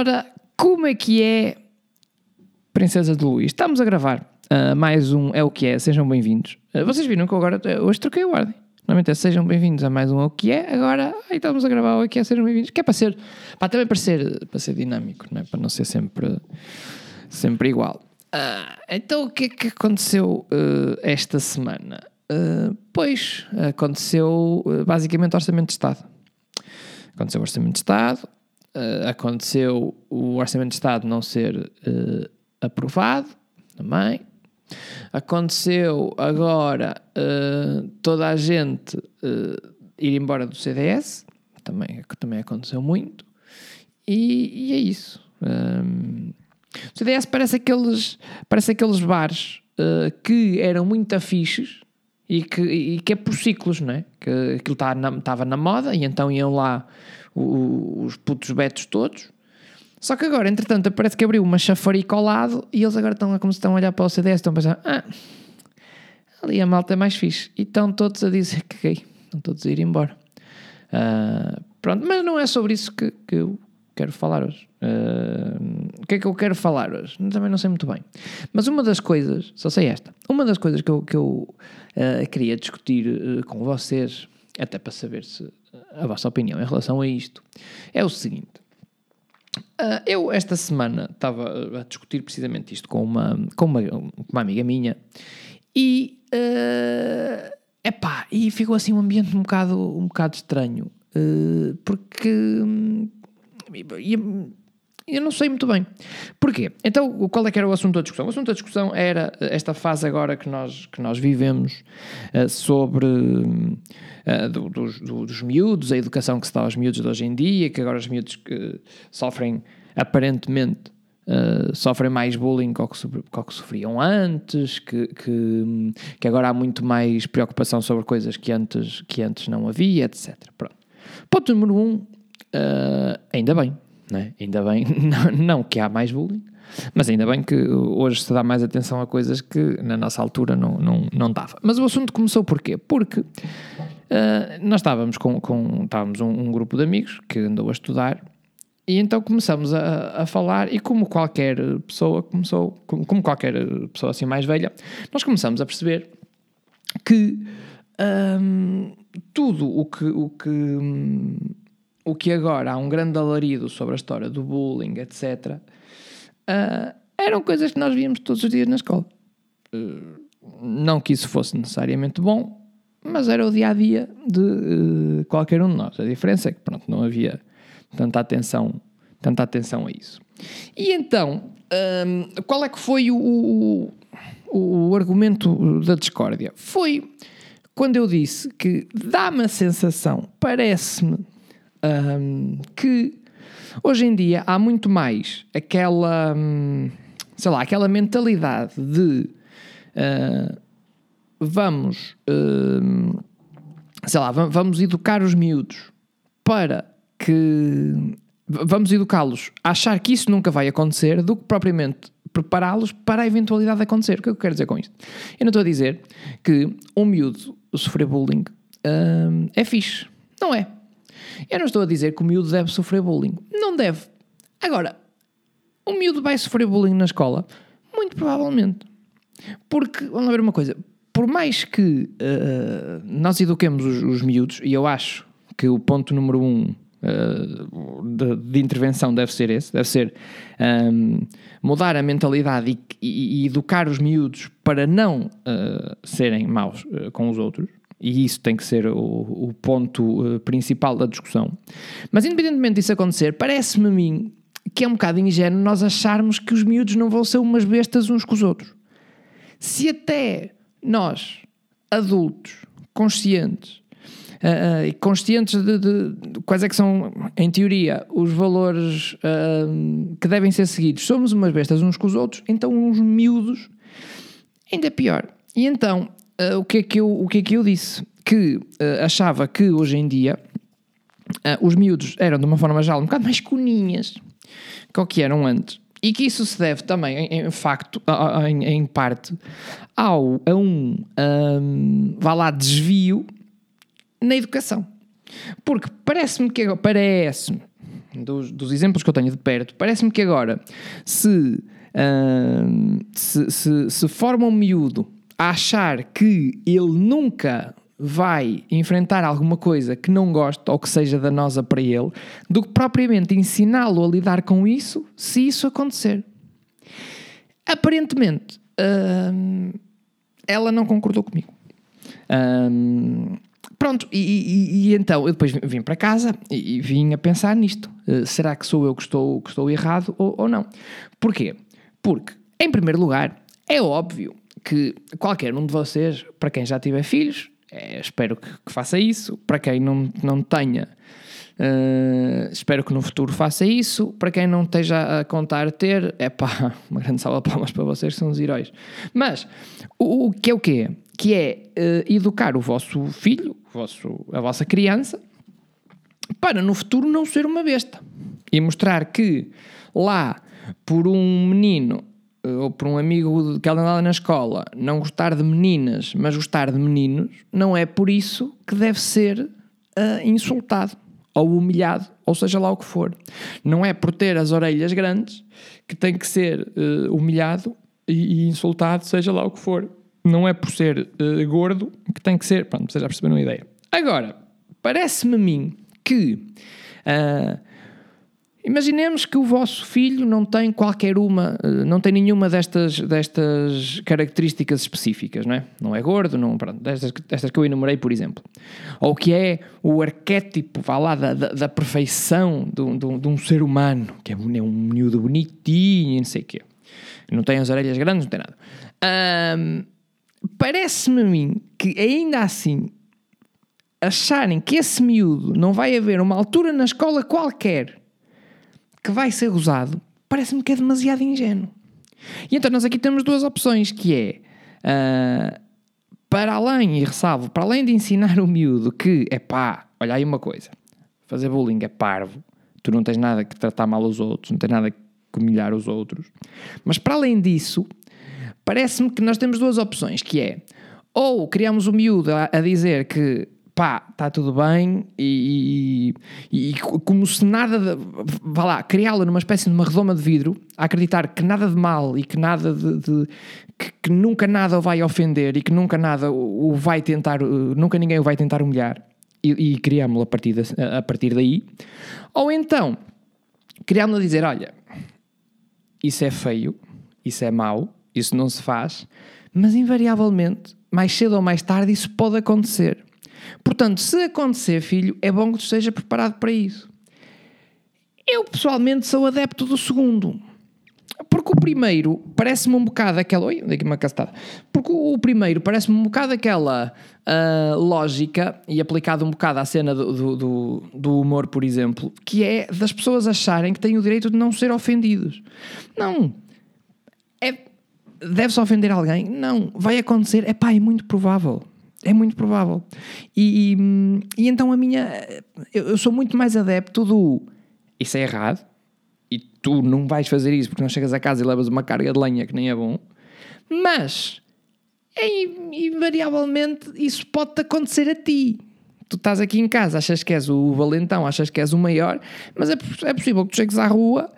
Ora, como é que é, Princesa de Luís? Estamos a gravar uh, mais um É o que é, sejam bem-vindos. Uh, vocês viram que eu agora, hoje troquei o ordem. Normalmente é sejam bem-vindos a mais um É o que é, agora aí estamos a gravar o É que é, sejam bem-vindos. Que é para ser, também para ser, para ser dinâmico, não é? para não ser sempre, sempre igual. Uh, então o que é que aconteceu esta semana? pois, aconteceu basicamente Orçamento de Estado. Aconteceu o Orçamento de Estado, uh, aconteceu o Orçamento de Estado não ser uh, aprovado também. Aconteceu agora uh, toda a gente ir embora do CDS, também, também aconteceu muito. E, e é isso. Um, o CDS parece aqueles, parece aqueles bares que eram muito afixes e que, e que é por ciclos, não é? Que aquilo estava tá na, estava na moda e então iam lá os putos betos todos. Só que agora, entretanto, parece que abriu uma chafarica ao lado e eles agora estão como se estão a olhar para o CDS, estão a pensar, ah, ali a malta é mais fixe. E estão todos a dizer que gay, estão todos a ir embora. Uh, pronto, mas não é sobre isso que, que eu quero falar hoje. Uh, o que é que eu quero falar hoje? Também não sei muito bem. Mas uma das coisas, só sei esta, uma das coisas que eu, que eu uh, queria discutir com vocês, até para saber se a vossa opinião em relação a isto, é o seguinte. Uh, eu, esta semana, estava a discutir precisamente isto com uma, com uma, uma amiga minha e. Uh, epá, e ficou assim um ambiente um bocado, um bocado estranho. Uh, porque. Eu não sei muito bem. Porquê? Então, qual é que era o assunto da discussão? O assunto da discussão era esta fase agora que nós, que nós vivemos uh, sobre uh, do, dos, dos miúdos, a educação que se dá aos miúdos de hoje em dia, que agora os miúdos que sofrem, aparentemente, Uh, sofrem mais bullying que o que, que sofriam antes, que, que, que, agora há muito mais preocupação sobre coisas que antes, que antes não havia, etc. Pronto. Ponto número um, uh, ainda bem, né? ainda bem, não, não, que há mais bullying, mas ainda bem que hoje se dá mais atenção a coisas que na nossa altura não, não, não dava. Mas o assunto começou porquê? Porque Uh, nós estávamos com, com estávamos um, um, grupo de amigos que andou a estudar e então começamos a, a falar e como qualquer pessoa começou, como, como, qualquer pessoa assim mais velha, nós começamos a perceber que um, tudo o que, o que um, o que agora há um grande alarido sobre a história do bullying, etc., uh, ah, eram coisas que nós víamos todos os dias na escola. Uh, não que isso fosse necessariamente bom, mas era o dia a dia de uh, qualquer um de nós. A diferença é que pronto, não havia tanta atenção, tanta atenção a isso. E então, um, qual é que foi o, o, o, argumento da discórdia? Foi quando eu disse que dá-me a sensação, parece-me, um, que hoje em dia há muito mais aquela, um, sei lá, aquela mentalidade de. Uh, vamos, uh, sei lá, vamos educar os miúdos para que. Vamos educá-los a achar que isso nunca vai acontecer do que propriamente prepará-los para a eventualidade de acontecer. O que é que eu quero dizer com isto? Eu não estou a dizer que um miúdo sofrer bullying uh, é fixe. Não é. Eu não estou a dizer que o miúdo deve sofrer bullying. Não deve. Agora, o miúdo vai sofrer bullying na escola? Muito provavelmente. Porque, vamos ver uma coisa, por mais que uh, nós eduquemos os, os, miúdos, e eu acho que o ponto número um uh, de, de, intervenção deve ser esse, deve ser um, ehm, mudar a mentalidade e, e, e, educar os miúdos para não uh, serem maus com os outros, e isso tem que ser o, o ponto principal da discussão. Mas independentemente disso acontecer, parece-me a mim que é um bocado ingênuo nós acharmos que os miúdos não vão ser umas bestas uns com os outros. Se até nós, adultos, conscientes, uh, uh, conscientes de, de, de, quais é que são, em teoria, os valores uh, que devem ser seguidos, somos umas bestas uns com os outros, então uns miúdos, ainda é pior. E então, o, que é que eu, o que é que eu disse? Que achava que hoje em dia os miúdos eram, de uma forma geral, um bocado mais coninhas que o que eram antes. E que isso se deve também, em, em facto, em, em, parte, ao, a um, um, vá lá, desvio na educação. Porque parece-me que, parece-me, dos, dos exemplos que eu tenho de perto, parece-me que agora, se, se, se, se forma um miúdo a achar que ele nunca vai enfrentar alguma coisa que não gosta ou que seja danosa para ele, do que propriamente ensiná-lo a lidar com isso, se isso acontecer. Aparentemente, hum, ela não concordou comigo. Hum, pronto, e, e, e, então eu depois vim para casa e, e vim a pensar nisto. Uh, será que sou eu que estou, que estou errado ou, ou não? Porquê? Porque, em primeiro lugar, é óbvio que qualquer um de vocês, para quem já tiver filhos, é, espero que, que, faça isso. Para quem não, não tenha, uh, espero que no futuro faça isso. Para quem não esteja a contar ter, é pá, uma grande salva de palmas para vocês, são os heróis. Mas o, o que é o quê? Que é uh, educar o vosso filho, o vosso, a vossa criança, para no futuro não ser uma besta. E mostrar que lá, por um menino ou por um amigo que ela andava na escola não gostar de meninas, mas gostar de meninos, não é por isso que deve ser uh, insultado ou humilhado, ou seja lá o que for. Não é por ter as orelhas grandes que tem que ser uh, humilhado e, e, insultado, seja lá o que for. Não é por ser uh, gordo que tem que ser. Pronto, vocês já perceberam a ideia. Agora, parece-me a mim que. Uh, Imaginemos que o vosso filho não tem qualquer uma, eh, não tem nenhuma destas, destas características específicas, não é? Não é gordo, não, pronto, destas, destas que eu enumerei, por exemplo. Ou que é o arquétipo, vá lá, da, da, da perfeição de, de, de, um ser humano, que é um, é um miúdo bonitinho, não sei o quê. Não tem as orelhas grandes, não tem nada. Parece-me a mim que ainda assim acharem que esse miúdo não vai haver uma altura na escola qualquer que vai ser gozado, parece-me que é demasiado ingênuo. E então nós aqui temos duas opções, que é... Uh, para além, e ressalvo, para além de ensinar o miúdo que, é pá, olha aí uma coisa, fazer bullying é parvo, tu não tens nada que tratar mal os outros, não tens nada que humilhar os outros. Mas para além disso, parece-me que nós temos duas opções, que é, ou criamos o miúdo a, a dizer que pá, está tudo bem e, e, e, como se nada, de, vá lá, criá-la numa espécie de uma redoma de vidro, a acreditar que nada de mal e que nada de, de que, que, nunca nada o vai ofender e que nunca nada o vai tentar, nunca ninguém o vai tentar humilhar e, e criámo-lo a partir, a partir daí, ou então criámo-lo a dizer, olha, isso é feio, isso é mau, isso não se faz, mas invariavelmente, mais cedo ou mais tarde, isso pode acontecer. Portanto, se acontecer, filho, é bom que tu esteja preparado para isso. Eu pessoalmente sou adepto do segundo. Porque o primeiro parece-me um bocado aquela. Oi, daqui uma castada. Porque o primeiro parece-me um bocado aquela uh, lógica, e aplicado um bocado à cena do, do, do, humor, por exemplo, que é das pessoas acharem que têm o direito de não ser ofendidos. Não. É, Deve-se ofender alguém? Não. Vai acontecer? É pá, é muito provável. É muito provável. E, e, e então a minha. Eu, eu, sou muito mais adepto do. Isso é errado. E tu não vais fazer isso porque não chegas a casa e levas uma carga de lenha que nem é bom. Mas. É, invariavelmente isso pode-te acontecer a ti. Tu estás aqui em casa, achas que és o valentão, achas que és o maior, mas é, é possível que tu chegues à rua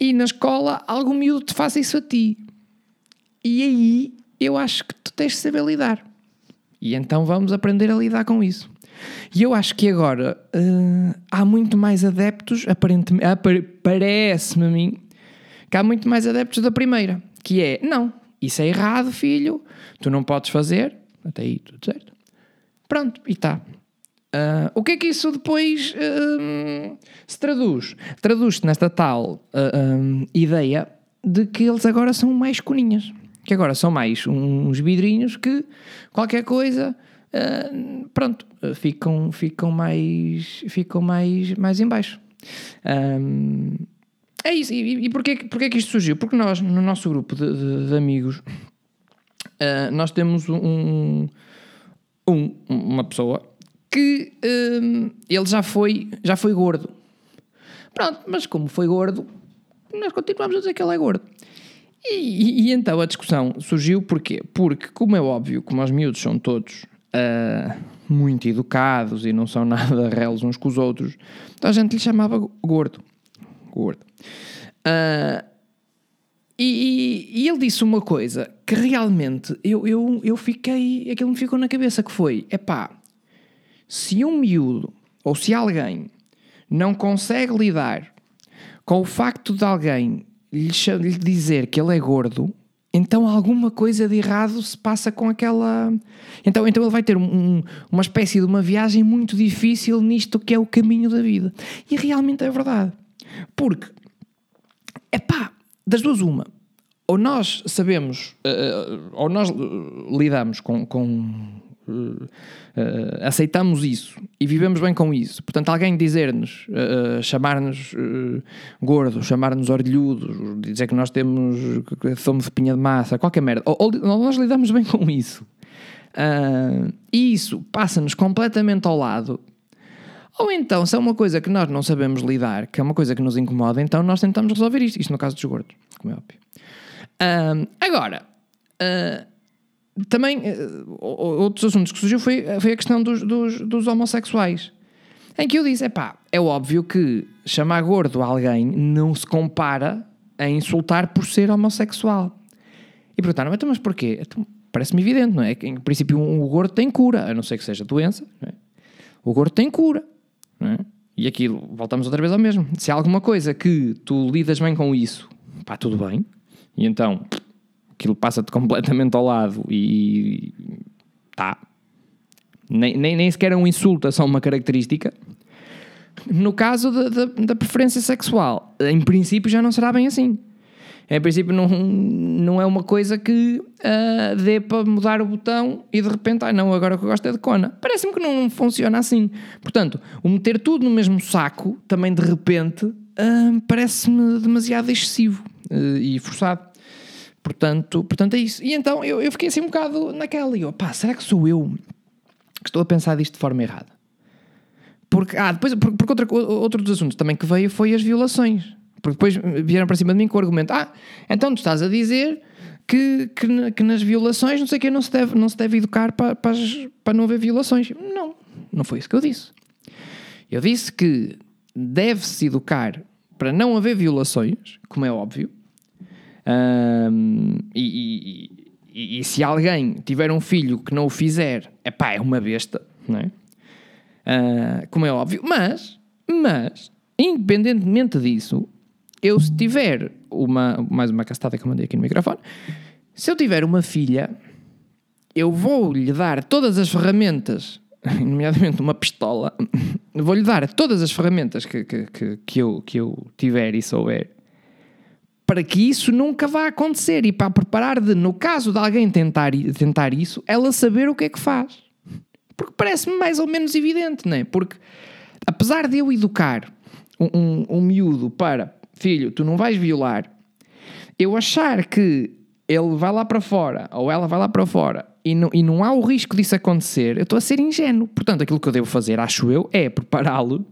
e na escola algum miúdo te faça isso a ti. E aí eu acho que tu tens de saber lidar. E então vamos aprender a lidar com isso. E eu acho que agora uh, há muito mais adeptos, aparentemente, parece-me a mim, que há muito mais adeptos da primeira, que é, não, isso é errado, filho, tu não podes fazer, até aí tudo certo. Pronto, e está. Uh, o que é que isso depois uh, se traduz? Traduz-se nesta tal ideia de que eles agora são mais coninhas que agora são mais uns vidrinhos que qualquer coisa, uh, pronto, ficam, ficam mais, ficam mais, mais em baixo. Um, é isso. E, e porquê, porquê que isto surgiu? Porque nós, no nosso grupo de, de, de amigos, uh, nós temos um, um, uma pessoa que um, ele já foi, já foi gordo. Pronto, mas como foi gordo, nós continuamos a dizer que ele é gordo. E, e, e, então a discussão surgiu porquê? Porque, como é óbvio, como os miúdos são todos uh, muito educados e não são nada reles uns com os outros, então a gente lhe chamava gordo. Gordo. Uh, e, e, ele disse uma coisa que realmente eu, eu, eu fiquei, aquilo me ficou na cabeça que foi, é pá, se um miúdo ou se alguém não consegue lidar com o facto de alguém lhe, lhe dizer que ele é gordo, então alguma coisa de errado se passa com aquela. Então, então ele vai ter um, uma espécie de uma viagem muito difícil nisto que é o caminho da vida. E realmente é verdade. Porque, é pá, das duas, uma. Ou nós sabemos, uh, ou nós lidamos com, com aceitamos isso e vivemos bem com isso. Portanto, alguém dizer-nos, chamar-nos gordos, chamar-nos orelhudos, dizer que nós temos, que somos de pinha de massa, qualquer merda, ou, ou nós lidamos bem com isso. e isso passa-nos completamente ao lado. Ou então, se é uma coisa que nós não sabemos lidar, que é uma coisa que nos incomoda, então nós tentamos resolver isto. Isto no caso dos gordos, como é óbvio. agora, também uh, outros assuntos que surgiu foi, foi a questão dos, dos, dos, homossexuais. Em que eu disse: é pá, é óbvio que chamar gordo alguém não se compara a insultar por ser homossexual. E perguntaram: então, mas porquê? Então, Parece-me evidente, não é? Que, em princípio, um, o gordo tem cura, a não ser que seja doença. É? O gordo tem cura. É? E aquilo, voltamos outra vez ao mesmo. Se há alguma coisa que tu lidas bem com isso, pá, tudo bem. E então, aquilo passa-te completamente ao lado e tá. Nem, nem, nem sequer é um insulto, é só uma característica. No caso da, da, da preferência sexual, em princípio já não será bem assim. Em princípio, não, não é uma coisa que uh, dê para mudar o botão e de repente, ah, não, agora o que eu gosto é de Kona. Parece-me que não funciona assim. Portanto, o meter tudo no mesmo saco, também de repente, uh, parece-me demasiado excessivo uh, e forçado. Portanto, portanto, é isso. E então eu, eu fiquei assim um bocado naquela. E eu, pá, será que sou eu que estou a pensar disto de forma errada? Porque, ah, depois, porque, porque outra, outro dos assuntos também que veio foi as violações. Porque depois vieram para cima de mim com o argumento: ah, então tu estás a dizer que, que, que nas violações, não sei que, não se deve, não se deve educar para, para, para não haver violações. Não, não foi isso que eu disse. Eu disse que deve-se educar para não haver violações, como é óbvio, um, e, e, e, se alguém tiver um filho que não o fizer, é pá, é uma besta, não é? Uh, como é óbvio, mas, mas, independentemente disso, eu se tiver uma, mais uma castada que eu mandei aqui no microfone, se eu tiver uma filha, eu vou-lhe dar todas as ferramentas, nomeadamente uma pistola, vou-lhe dar todas as ferramentas que, que, que, que, eu, que eu tiver e souber para que isso nunca vá acontecer e para preparar de, no caso de alguém tentar, tentar isso, ela saber o que é que faz. Porque parece-me mais ou menos evidente, não é? Porque apesar de eu educar um, um, um miúdo para filho, tu não vais violar, eu achar que ele vai lá para fora ou ela vai lá para fora e não, e não há o risco disso acontecer, eu estou a ser ingênuo. Portanto, aquilo que eu devo fazer, acho eu, é prepará-lo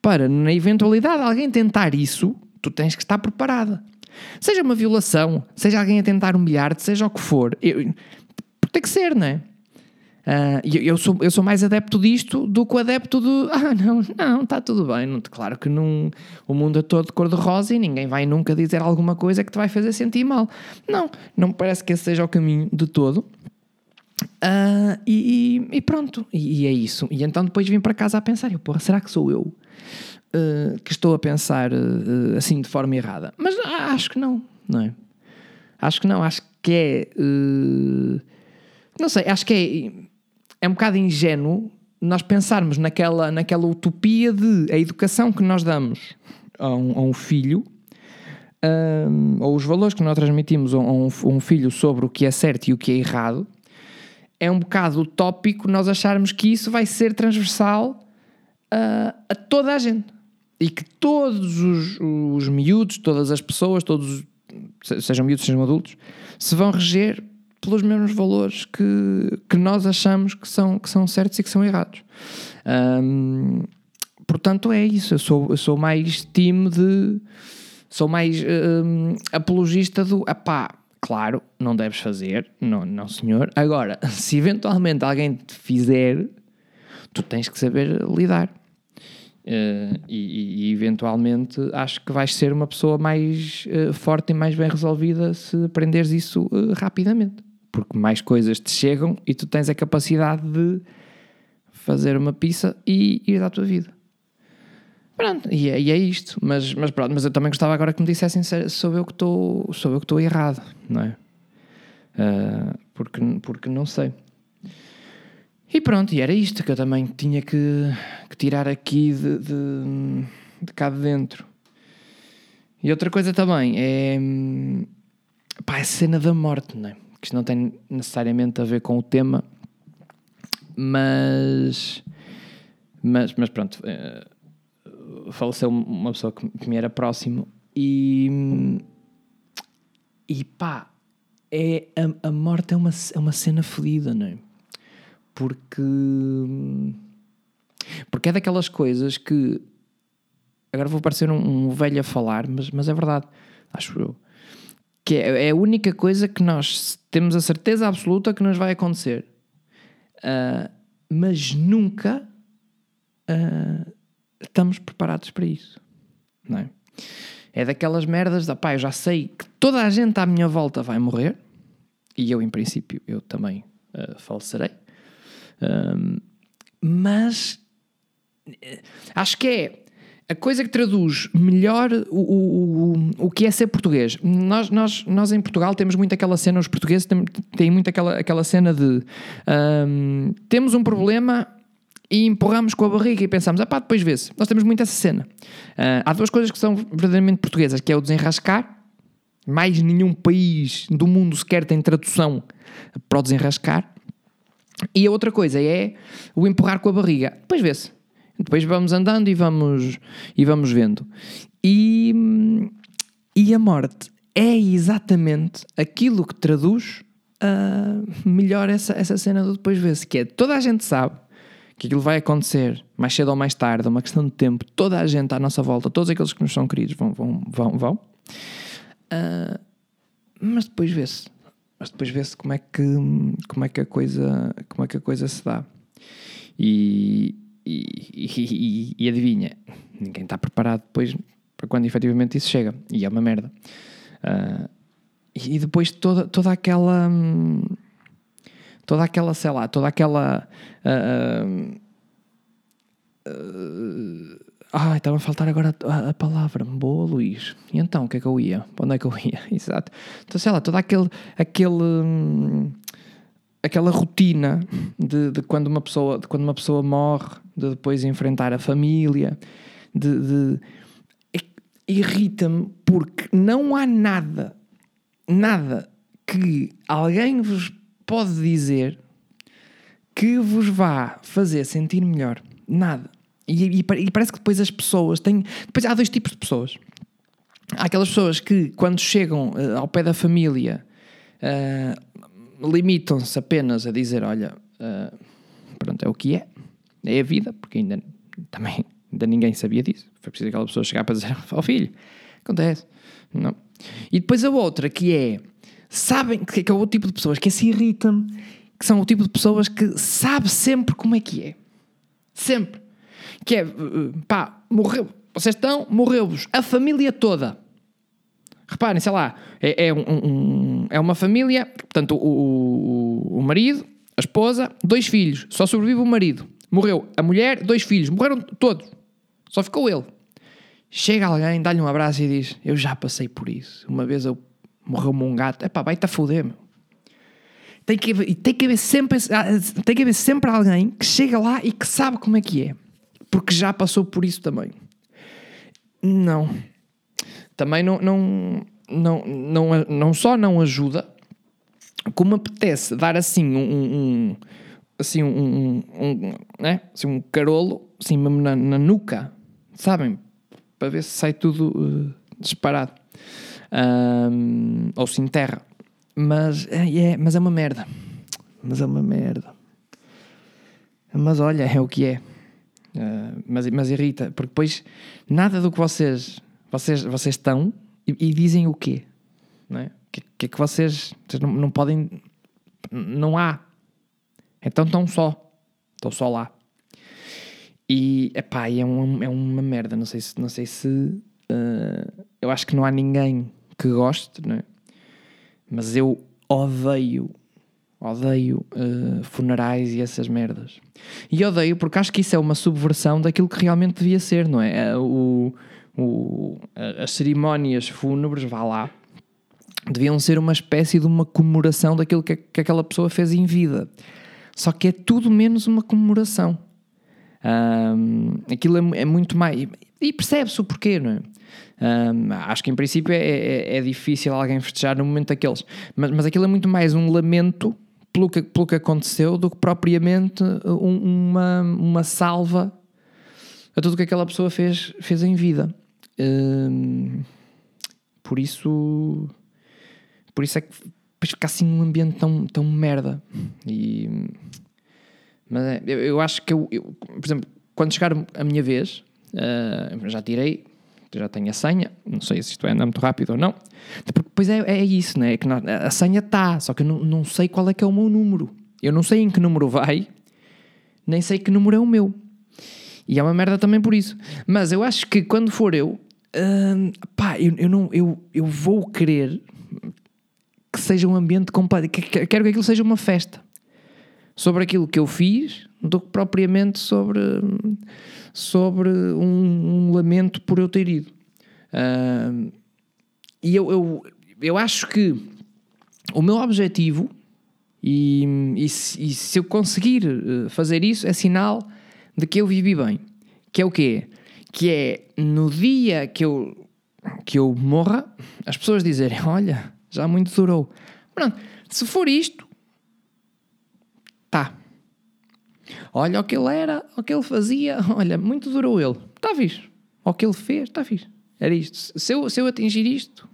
para, na eventualidade de alguém tentar isso, tu tens que estar preparada. Seja uma violação, seja alguém a tentar humilhar-te, seja o que for. Eu, tem que ser, não é? Uh, eu, sou, eu sou mais adepto disto do que o adepto do ah, não, não, está tudo bem. Não, claro que não, o mundo é todo de cor-de-rosa e ninguém vai nunca dizer alguma coisa que te vai fazer sentir mal. Não, não me parece que esse seja o caminho de todo. Uh, e, e, pronto, e, e, é isso. E então depois vim para casa a pensar: eu, porra, será que sou eu uh, que estou a pensar assim de forma errada? Mas acho que não, não é? Acho que não, acho que é. não sei, acho que é é um bocado ingênuo nós pensarmos naquela, naquela utopia de a educação que nós damos a um, a um filho, um, ou os valores que nós transmitimos a um, um, filho sobre o que é certo e o que é errado, é um bocado utópico nós acharmos que isso vai ser transversal a, a toda a gente. E que todos os, os miúdos, todas as pessoas, todos, sejam miúdos, sejam adultos, se vão reger pelos mesmos valores que, que nós achamos que são, que são certos e que são errados. Portanto, é isso. Eu sou, eu sou mais time de. Sou mais apologista do. Apá, claro, não deves fazer, não, não senhor. Agora, se eventualmente alguém te fizer, tu tens que saber lidar. Uh, e, e, eventualmente acho que vais ser uma pessoa mais uh, forte e mais bem resolvida se aprenderes isso uh, rapidamente. Porque mais coisas te chegam e tu tens a capacidade de fazer uma pizza e ir à tua vida. Pronto, e é, e é isto. Mas, mas pronto, mas eu também gostava agora que me dissessem se sou eu que estou, errado, não é? porque, porque não sei. E pronto, e era isto que eu também tinha que, que tirar aqui de, de, de, cá de dentro. E outra coisa também é pá, a cena da morte, não é? Que isto não tem necessariamente a ver com o tema, mas, mas, mas pronto, uh, faleceu uma pessoa que, que me era próximo e, e pá, é, a, a morte é uma, é uma cena fodida, não é? Porque porque é daquelas coisas que agora vou parecer um, um velho a falar, mas, mas é verdade, acho eu. Que é, é, a única coisa que nós temos a certeza absoluta que nos vai acontecer. Uh, mas nunca uh, estamos preparados para isso. Não é? é daquelas merdas da pá, eu já sei que toda a gente à minha volta vai morrer, e eu, em princípio, eu também uh, falecerei. Um, mas eh, acho que é a coisa que traduz melhor o, o, o, o que é ser português. Nós, nós, nós em Portugal temos muito aquela cena, os portugueses têm, têm muito aquela, aquela cena de um, temos um problema e empurramos com a barriga e pensamos, ah pá, depois vê-se. Nós temos muito essa cena. Uh, há duas coisas que são verdadeiramente portuguesas, que é o desenrascar. Mais nenhum país do mundo sequer tem tradução para o desenrascar. E a outra coisa é o empurrar com a barriga. Depois vê-se. Depois vamos andando e vamos, e vamos vendo. E, e a morte é exatamente aquilo que traduz uh, melhor essa, essa cena do depois vê-se, que é toda a gente sabe que aquilo vai acontecer mais cedo ou mais tarde, é uma questão de tempo, toda a gente à nossa volta, todos aqueles que nos são queridos vão, vão, vão, vão. Uh, mas depois vê-se mas depois vê-se como é que como é que a coisa como é que a coisa se dá. E, e, e, e adivinha? Ninguém está preparado depois para quando efetivamente isso chega. E é uma merda. Uh, e depois toda toda aquela toda aquela sei lá toda aquela uh, uh, Ai, estava a faltar agora a, a, palavra. Boa, Luís. E então, o que é que eu ia? Para onde é que eu ia? Exato. Então, sei lá, toda aquele, aquele, hum, aquela rotina de, de, quando uma pessoa, de quando uma pessoa morre, de depois enfrentar a família, de, de irrita-me porque não há nada, nada que alguém vos pode dizer que vos vá fazer sentir melhor. Nada. E, e, e, parece que depois as pessoas têm. Depois há dois tipos de pessoas. Há aquelas pessoas que, quando chegam uh, ao pé da família, uh, limitam-se apenas a dizer: Olha, uh, pronto, é o que é, é a vida, porque ainda também ainda ninguém sabia disso. Foi preciso aquela pessoa chegar para dizer: Ó oh, filho, acontece. Não. E depois a outra que é: sabem que é o tipo de pessoas que se irritam, que são o tipo de pessoas que sabe sempre como é que é. Sempre que é, pá, morreu, vocês estão, morreu-vos a família toda. Reparem, sei lá, é, é, um, um, é uma família, portanto, o, o, o marido, a esposa, dois filhos, só sobrevive o marido. Morreu a mulher, dois filhos, morreram todos. Só ficou ele. Chega alguém, dá-lhe um abraço e diz: Eu já passei por isso. Uma vez eu morreu-me um gato. Epá, vai-te a foder, meu. Tem que, tem, que haver sempre, tem que haver sempre alguém que chega lá e que sabe como é que é porque já passou por isso também. Não. Também não, não, não, não, não só não ajuda, como apetece dar assim um, um assim um, um, né? assim, um carolo assim mesmo na, na nuca, sabem? Para ver se sai tudo uh, disparado. Um, ou se enterra. Mas é, é, mas é uma merda. Mas é uma merda. Mas olha, é o que é. Uh, mas, mas irrita, porque depois nada do que vocês, vocês, vocês estão e, e dizem o quê? Não é? que, que é que vocês, vocês não, não podem. Não há. Então estão só. Estão só lá. E, epá, é, um, é uma merda. Não sei se. Não sei se uh, eu acho que não há ninguém que goste, não é? Mas eu odeio. Odeio uh, funerais e essas merdas. E odeio porque acho que isso é uma subversão daquilo que realmente devia ser, não é? O, o, as cerimónias fúnebres, vá lá, deviam ser uma espécie de uma comemoração daquilo que, que aquela pessoa fez em vida. Só que é tudo menos uma comemoração. Um, aquilo é, é, muito mais. E percebe-se o porquê, não é? Um, acho que em princípio é, é, é, difícil alguém festejar no momento daqueles, mas, mas aquilo é muito mais um lamento pelo que, pelo que aconteceu do que propriamente um, uma, uma salva a tudo o que aquela pessoa fez, fez em vida. Um, por isso por isso é que fica assim um ambiente tão, tão merda. E, mas é, eu, eu, acho que eu, eu, por exemplo, quando chegar a minha vez, uh, já tirei, já tenho a senha, não sei se isto anda muito rápido ou não. Porque depois é, é isso, né? É que a senha está, só que eu não, não sei qual é que é o meu número. Eu não sei em que número vai, nem sei que número é o meu. E é uma merda também por isso. Mas eu acho que quando for eu, uh, pá, eu, eu, não, eu, eu vou querer que seja um ambiente completo. Quero que aquilo seja uma festa sobre aquilo que eu fiz do que propriamente sobre, sobre um, um lamento por eu ter ido. Uh, e eu, eu, eu acho que o meu objetivo, e, e, se, e se eu conseguir eh, fazer isso, é sinal de que eu vivi bem. Que é o quê? Que é no dia que eu, que eu morra, as pessoas dizerem: Olha, já muito durou. Pronto, se for isto, tá. Olha o que ele era, o que ele fazia, olha, muito durou ele. Está fixe. O que ele fez, está fixe. Era isto. Se eu, se eu atingir isto,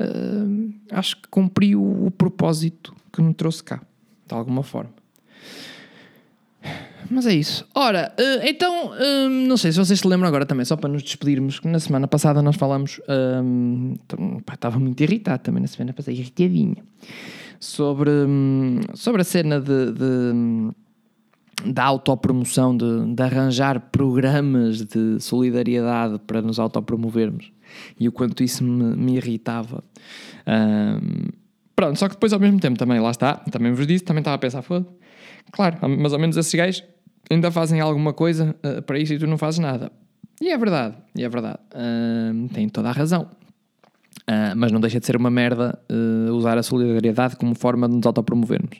uh, acho que cumpri o, o propósito que me trouxe cá, de alguma forma. Mas é isso. Ora, uh, então, uh, não sei se vocês se lembram agora também, só para nos despedirmos, que na semana passada nós falamos. Um, pá, estava muito irritado também na semana passada, irritadinha. Sobre, sobre a cena de, de da autopromoção, de, de arranjar programas de solidariedade para nos autopromovermos e o quanto isso me, me irritava. Um, pronto, só que depois ao mesmo tempo também, lá está, também vos disse, também estava a pensar, foda Claro, mas ao menos esses gajos ainda fazem alguma coisa uh, para isso e tu não fazes nada. E é verdade, e é verdade. Tem toda a razão. Uh, mas não deixa de ser uma merda uh, usar a solidariedade como forma de nos autopromovermos.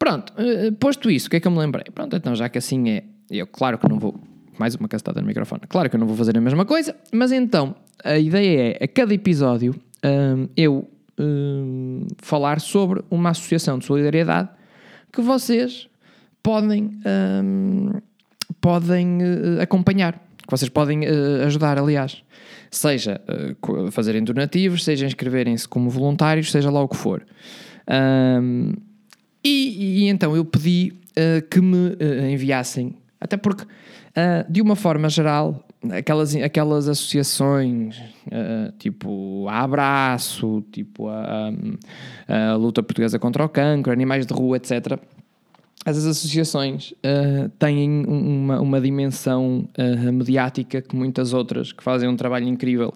Pronto, posto isso, o que é que eu me lembrei? Pronto, então já que assim é, eu claro que não vou, mais uma castada no microfone, claro que eu não vou fazer a mesma coisa, mas então a ideia é, a cada episódio, eu falar sobre uma associação de solidariedade que vocês podem, um, podem uh, acompanhar, que vocês podem uh, ajudar, aliás. Seja uh, fazerem donativos, seja inscreverem-se como voluntários, seja lá o que for. Um, e, e, então eu pedi que me enviassem, até porque, de uma forma geral, aquelas, aquelas associações uh, tipo a Abraço, tipo a, a, Luta Portuguesa contra o Cancro, Animais de Rua, etc as associações uh, têm uma, uma dimensão uh, mediática que muitas outras que fazem um trabalho incrível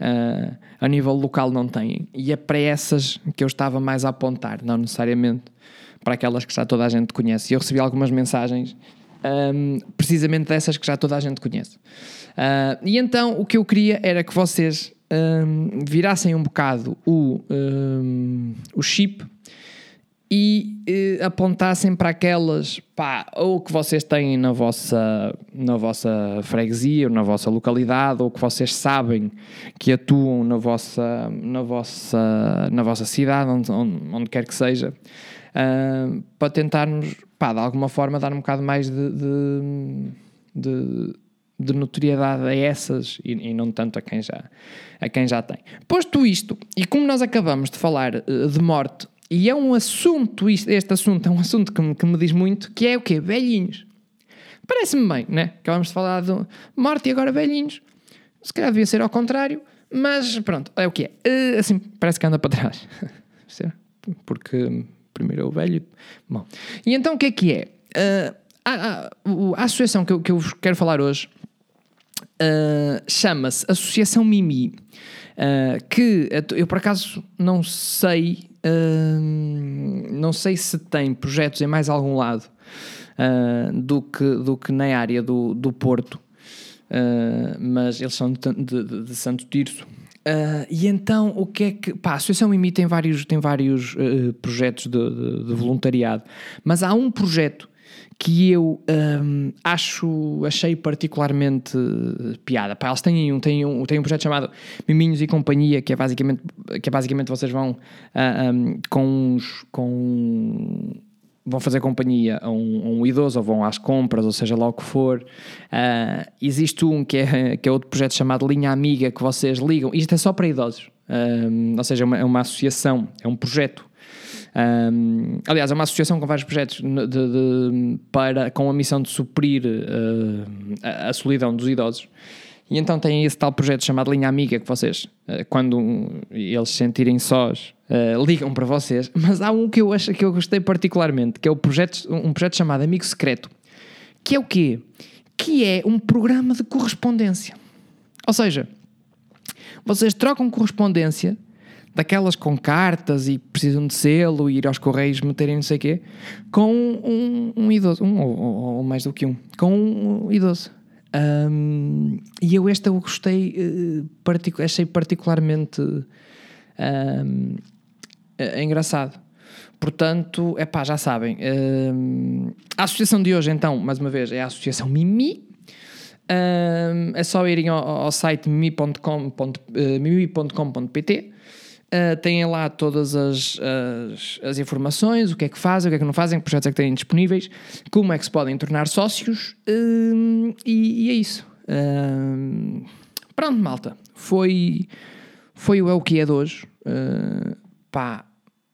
uh, a nível local não têm. E é para essas que eu estava mais a apontar, não necessariamente para aquelas que já toda a gente conhece. E eu recebi algumas mensagens um, precisamente dessas que já toda a gente conhece. e então o que eu queria era que vocês um, virassem um bocado o, um, o chip e eh, apontassem para aquelas, pá, ou que vocês têm na vossa, na vossa freguesia, ou na vossa localidade, ou que vocês sabem que atuam na vossa, na vossa, na vossa cidade, onde, onde, onde quer que seja, uh, para tentarmos, pá, de alguma forma, dar um bocado mais de, de, de, de notoriedade a essas e, e, não tanto a quem, já, a quem já tem. Posto isto, e como nós acabamos de falar uh, de morte e é um assunto, este assunto é um assunto que me, que me diz muito, que é o quê? Velhinhos. Parece-me bem, né? Acabamos de falar de morte e agora velhinhos. Se calhar devia ser ao contrário, Mas pronto, é o que é. Uh, assim, parece que anda para trás. Porque primeiro é o velho. Bom, e então o que é que é? Uh, a, a, a, associação que eu, que eu quero falar hoje uh, chama-se Associação Mimi. Uh, que eu por acaso não sei, não sei se tem projetos em mais algum lado do, que, do que na área do, do Porto. Mas eles são de, de, de Santo Tirso. Uh, e então, o que é que. Pá, a Associação Mimi tem vários, tem vários uh, projetos de, de, de, voluntariado, mas há um projeto que eu um, acho, achei particularmente piada. Pá, eles têm um, têm, um, têm um projeto chamado Miminhos e Companhia, que é basicamente, que é basicamente vocês vão uh, um, com uns. Com vão fazer companhia a um, a um, idoso ou vão às compras, ou seja lá o que for. Uh, existe um que é, que é outro projeto chamado Linha Amiga que vocês ligam. Isto é só para idosos, um, ou seja, é uma, é uma, associação, é um projeto. Um, aliás, é uma associação com vários projetos de, de, para, com a missão de suprir uh, a, a solidão dos idosos. E então tem esse tal projeto chamado Linha Amiga que vocês, eh, quando eles se sentirem sós, uh, ligam para vocês. Mas há um que eu acho que eu gostei particularmente, que é o projeto, um projeto chamado Amigo Secreto. Que é o quê? Que é um programa de correspondência. Ou seja, vocês trocam correspondência daquelas com cartas e precisam de selo, ir aos correios, meterem não sei o quê, com um, um idoso, um ou, ou, mais do que um, com um idoso. Um, e eu esta eu gostei, uh, achei particularmente um, uh, engraçado. Portanto, é pá, já sabem. Uh, a associação de hoje, então, mais uma vez, é a Associação Mimi. É só irem ao, ao site mimi.com.pt Uh, têm lá todas as, as, as, informações, o que é que fazem, o que é que não fazem, que projetos é que têm disponíveis, como é que se podem tornar sócios uh, e, e, é isso. Uh, pronto, malta. Foi, foi o é o que é de hoje. pá,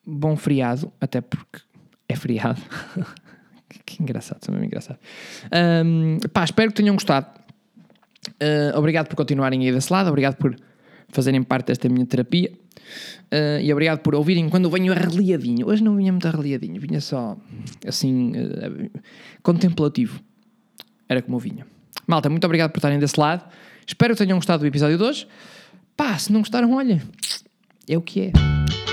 bom feriado, até porque é feriado. que engraçado, sou mesmo engraçado. Um, pá, espero que tenham gostado. obrigado por continuarem aí desse lado, obrigado por fazerem parte desta minha terapia. Uh, e obrigado por ouvirem quando venho arreliadinho. Hoje não vinha muito arreliadinho, vinha só assim, uh, contemplativo. Era como eu vinha. Malta, muito obrigado por estarem desse lado. Espero que tenham gostado do episódio de hoje. Pá, se não gostaram, olha, é o que é.